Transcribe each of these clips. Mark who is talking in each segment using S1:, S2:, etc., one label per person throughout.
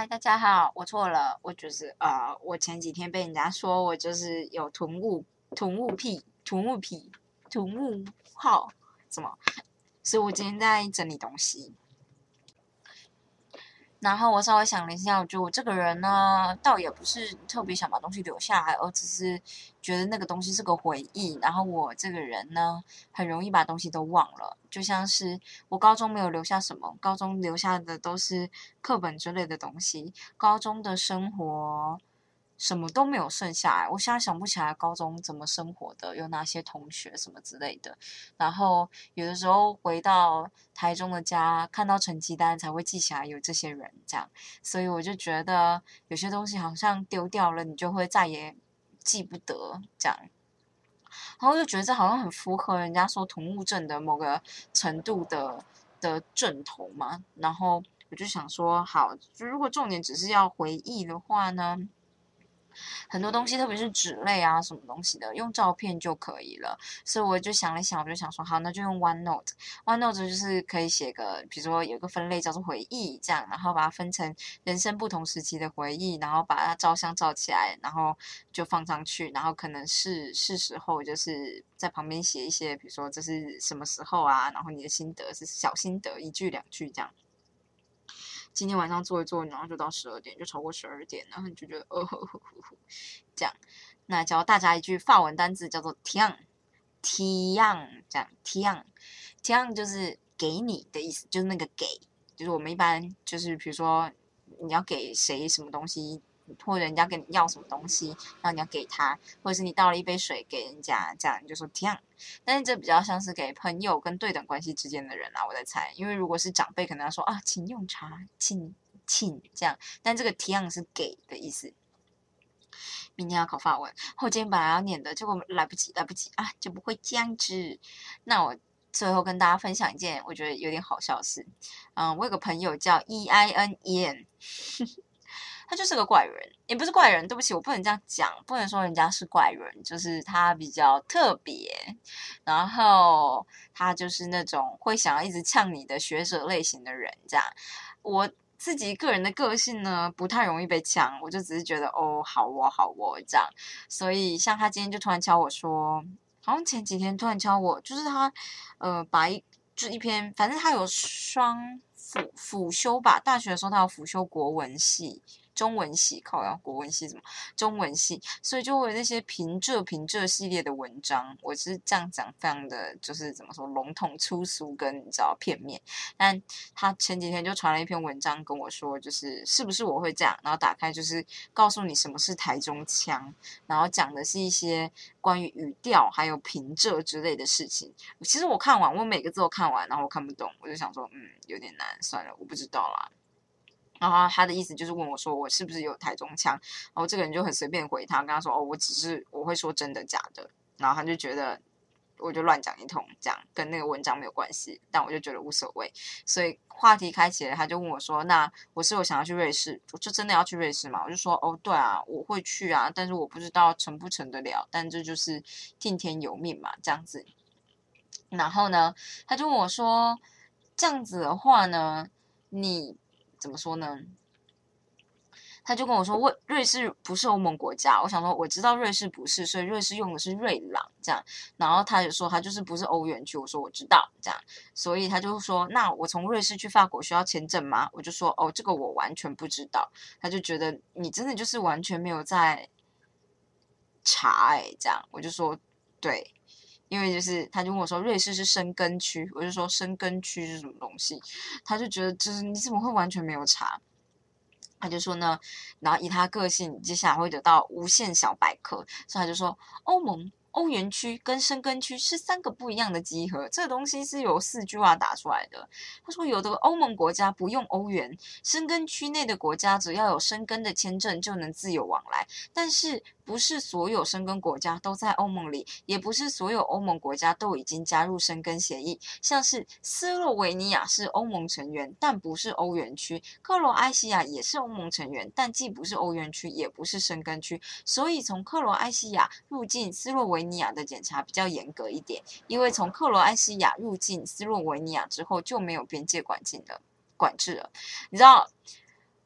S1: 嗨，大家好，我错了，我就是呃，我前几天被人家说我就是有囤物、囤物癖、囤物癖、囤物号，什么？所以我今天在整理东西。然后我稍微想了一下，我觉得我这个人呢，倒也不是特别想把东西留下来，而只是觉得那个东西是个回忆。然后我这个人呢，很容易把东西都忘了，就像是我高中没有留下什么，高中留下的都是课本之类的东西，高中的生活。什么都没有剩下来，我现在想不起来高中怎么生活的，有哪些同学什么之类的。然后有的时候回到台中的家，看到成绩单才会记起来有这些人这样。所以我就觉得有些东西好像丢掉了，你就会再也记不得这样。然后就觉得这好像很符合人家说同物症的某个程度的的正头嘛。然后我就想说，好，如果重点只是要回忆的话呢？很多东西，特别是纸类啊，什么东西的，用照片就可以了。所以我就想了想，我就想说，好，那就用 OneNote。OneNote 就是可以写个，比如说有个分类叫做回忆，这样，然后把它分成人生不同时期的回忆，然后把它照相照起来，然后就放上去，然后可能是是时候就是在旁边写一些，比如说这是什么时候啊，然后你的心得是小心得，一句两句这样。今天晚上做一做，然后就到十二点，就超过十二点，然后你就觉得哦，这样。那教大家一句法文单字，叫做 “tiang”，tiang，这样 “tiang”，“tiang” 就是给你的意思，就是那个给，就是我们一般就是比如说你要给谁什么东西。或者人家跟你要什么东西，然后你要给他，或者是你倒了一杯水给人家，这样你就说 “tiang”。但是这比较像是给朋友跟对等关系之间的人啊，我在猜。因为如果是长辈，可能要说啊，请用茶，请请这样。但这个请是给的意思。明天要考法文，后天本来要念的，结果来不及，来不及啊，就不会这样子。那我最后跟大家分享一件我觉得有点好笑的事。嗯，我有个朋友叫 E I N E N。他就是个怪人，也不是怪人，对不起，我不能这样讲，不能说人家是怪人，就是他比较特别，然后他就是那种会想要一直呛你的学者类型的人，这样。我自己个人的个性呢，不太容易被呛，我就只是觉得哦，好哦，好哦，这样。所以像他今天就突然敲我说，好像前几天突然敲我，就是他呃把一就一篇，反正他有双辅辅修吧，大学的时候他有辅修国文系。中文系考要国文系什么中文系，所以就会有那些平仄平仄系列的文章。我是这样讲，非常的就是怎么说笼统粗俗跟你知道片面。但他前几天就传了一篇文章跟我说，就是是不是我会这样？然后打开就是告诉你什么是台中腔，然后讲的是一些关于语调还有平仄之类的事情。其实我看完，我每个字都看完，然后我看不懂，我就想说，嗯，有点难，算了，我不知道啦。然后他的意思就是问我说我是不是有台中腔，然后这个人就很随便回他，跟他说哦，我只是我会说真的假的，然后他就觉得我就乱讲一通，这样跟那个文章没有关系，但我就觉得无所谓，所以话题开启了，他就问我说，那我是我想要去瑞士，我就真的要去瑞士嘛？我就说哦，对啊，我会去啊，但是我不知道成不成得了，但这就是听天由命嘛，这样子。然后呢，他就问我说，这样子的话呢，你。怎么说呢？他就跟我说，瑞瑞士不是欧盟国家。我想说，我知道瑞士不是，所以瑞士用的是瑞郎这样。然后他就说，他就是不是欧元区。我说我知道这样，所以他就说，那我从瑞士去法国需要签证吗？我就说，哦，这个我完全不知道。他就觉得你真的就是完全没有在查哎，这样我就说对。因为就是，他就问我说，瑞士是生根区，我就说生根区是什么东西，他就觉得就是你怎么会完全没有查？他就说呢，然后以他个性，接下来会得到无限小百科，所以他就说欧盟。欧元区跟申根区是三个不一样的集合，这个东西是由四句话打出来的。他说，有的欧盟国家不用欧元，申根区内的国家只要有申根的签证就能自由往来。但是，不是所有申根国家都在欧盟里，也不是所有欧盟国家都已经加入申根协议。像是斯洛维尼亚是欧盟成员，但不是欧元区；克罗埃西亚也是欧盟成员，但既不是欧元区，也不是申根区。所以，从克罗埃西亚入境斯洛维。维尼亚的检查比较严格一点，因为从克罗埃西亚入境斯洛维尼亚之后就没有边界管境的管制了。你知道，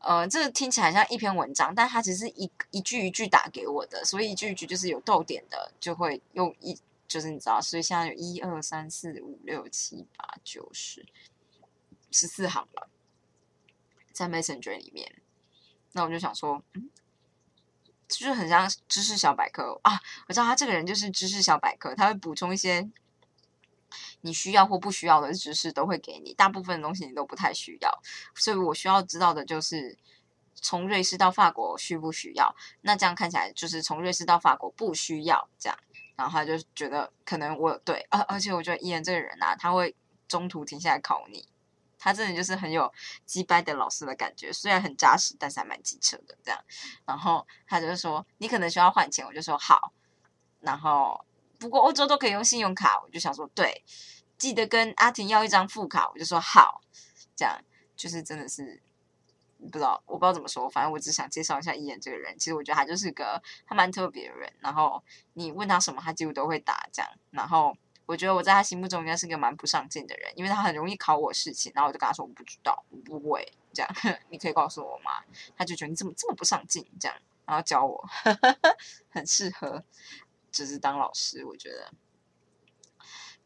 S1: 呃，这听起来像一篇文章，但它只是一一句一句打给我的，所以一句一句就是有逗点的，就会用一，就是你知道，所以现在有一二三四五六七八九十十四行了，在 Messenger 里面，那我就想说，就是很像知识小百科啊，我知道他这个人就是知识小百科，他会补充一些。你需要或不需要的知识都会给你，大部分的东西你都不太需要，所以我需要知道的就是从瑞士到法国需不需要？那这样看起来就是从瑞士到法国不需要这样，然后他就觉得可能我对，而而且我觉得伊人这个人啊，他会中途停下来考你，他真的就是很有击败的老师的感觉，虽然很扎实，但是还蛮机车的这样。然后他就说你可能需要换钱，我就说好，然后。不过欧洲都可以用信用卡，我就想说，对，记得跟阿婷要一张副卡，我就说好，这样就是真的是不知道，我不知道怎么说，反正我只想介绍一下伊眼这个人。其实我觉得他就是个他蛮特别的人，然后你问他什么，他几乎都会答这样。然后我觉得我在他心目中应该是个蛮不上进的人，因为他很容易考我事情，然后我就跟他说我不知道，我不会这样，你可以告诉我吗？他就觉得你怎么这么不上进这样，然后教我，很适合。只是当老师，我觉得，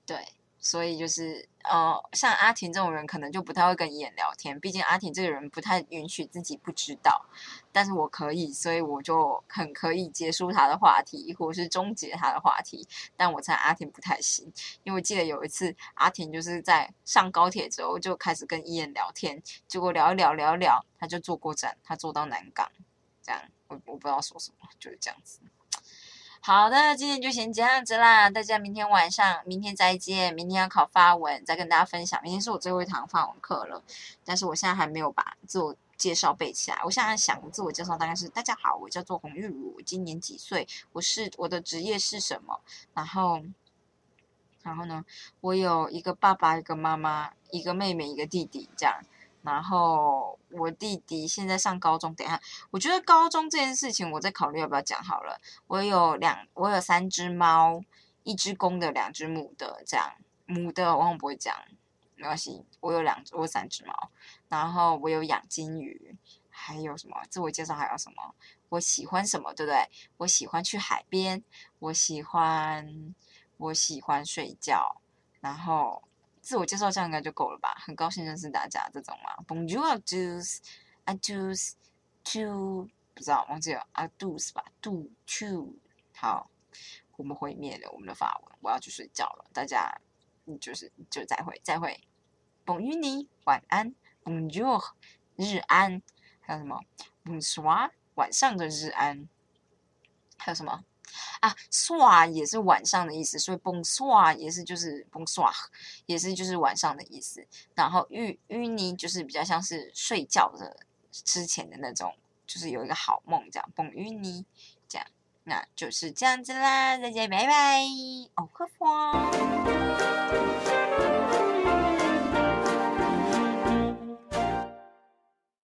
S1: 对，所以就是呃，像阿婷这种人，可能就不太会跟伊眼聊天。毕竟阿婷这个人不太允许自己不知道，但是我可以，所以我就很可以结束他的话题，或者是终结他的话题。但我猜阿婷不太行，因为我记得有一次阿婷就是在上高铁之后就开始跟伊眼聊天，结果聊一聊聊一聊，他就坐过站，他坐到南港，这样我我不知道说什么，就是这样子。好的，今天就先这样子啦，大家明天晚上，明天再见。明天要考发文，再跟大家分享。明天是我最后一堂发文课了，但是我现在还没有把自我介绍背起来。我现在想自我介绍大概是：大家好，我叫做洪玉茹，我今年几岁？我是我的职业是什么？然后，然后呢？我有一个爸爸，一个妈妈，一个妹妹，一个弟弟，这样。然后我弟弟现在上高中，等一下，我觉得高中这件事情，我在考虑要不要讲好了。我有两，我有三只猫，一只公的，两只母的，这样母的我往往不会讲，没关系。我有两，我有三只猫，然后我有养金鱼，还有什么自我介绍还有什么？我喜欢什么，对不对？我喜欢去海边，我喜欢我喜欢睡觉，然后。自我介绍这样应该就够了吧？很高兴认识大家这种嘛。Bonjour, tous, I tous, to 不知道忘记了，I tous 吧，do to 好，我们毁灭了我们的法文，我要去睡觉了。大家，就是就再会再会，Bonjour 晚安，Bonjour 日安，还有什么 Bonsoir 晚上的日安，还有什么？啊，刷也是晚上的意思，所以蹦刷也是就是蹦刷，也是就是晚上的意思。然后淤淤泥就是比较像是睡觉的之前的那种，就是有一个好梦这样。蹦淤泥这样，那就是这样子啦，再见，拜拜，哦，呵呵。